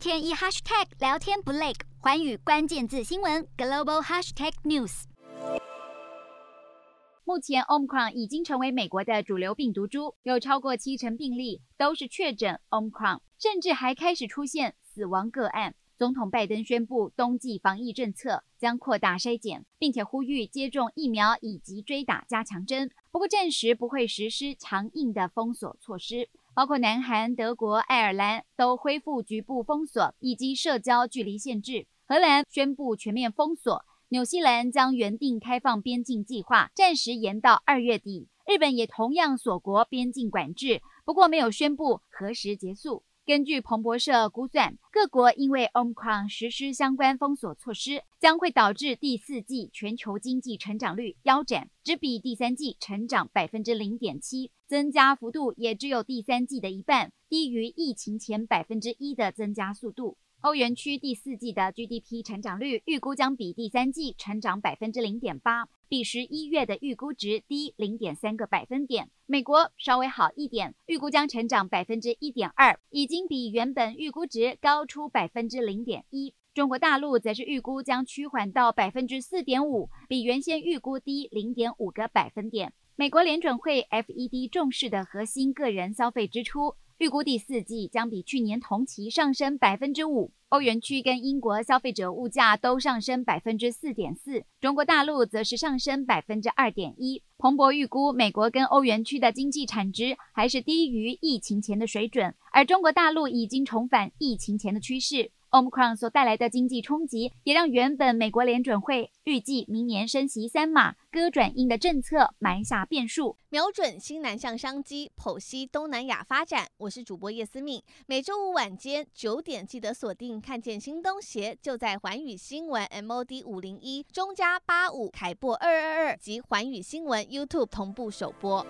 天一 hashtag 聊天不累，寰宇关键字新闻 global hashtag news。目前 Omicron 已经成为美国的主流病毒株，有超过七成病例都是确诊 Omicron，甚至还开始出现死亡个案。总统拜登宣布冬季防疫政策将扩大筛检，并且呼吁接种疫苗以及追打加强针。不过暂时不会实施强硬的封锁措施，包括南韩、德国、爱尔兰都恢复局部封锁以及社交距离限制。荷兰宣布全面封锁，纽西兰将原定开放边境计划暂时延到二月底。日本也同样锁国边境管制，不过没有宣布何时结束。根据彭博社估算，各国因为 Omicron 实施相关封锁措施，将会导致第四季全球经济成长率腰斩，只比第三季成长百分之零点七，增加幅度也只有第三季的一半，低于疫情前百分之一的增加速度。欧元区第四季的 GDP 成长率预估将比第三季成长百分之零点八，比十一月的预估值低零点三个百分点。美国稍微好一点，预估将成长百分之一点二，已经比原本预估值高出百分之零点一。中国大陆则是预估将趋缓到百分之四点五，比原先预估低零点五个百分点。美国联准会 FED 重视的核心个人消费支出。预估第四季将比去年同期上升百分之五，欧元区跟英国消费者物价都上升百分之四点四，中国大陆则是上升百分之二点一。彭博预估，美国跟欧元区的经济产值还是低于疫情前的水准，而中国大陆已经重返疫情前的趋势。Omicron 所带来的经济冲击，也让原本美国联准会预计明年升息三码、割转印的政策埋下变数。瞄准新南向商机，剖析东南亚发展。我是主播叶思敏，每周五晚间九点记得锁定，看见新东协就在环宇新闻 MOD 五零一中加八五凯博二二二及环宇新闻 YouTube 同步首播。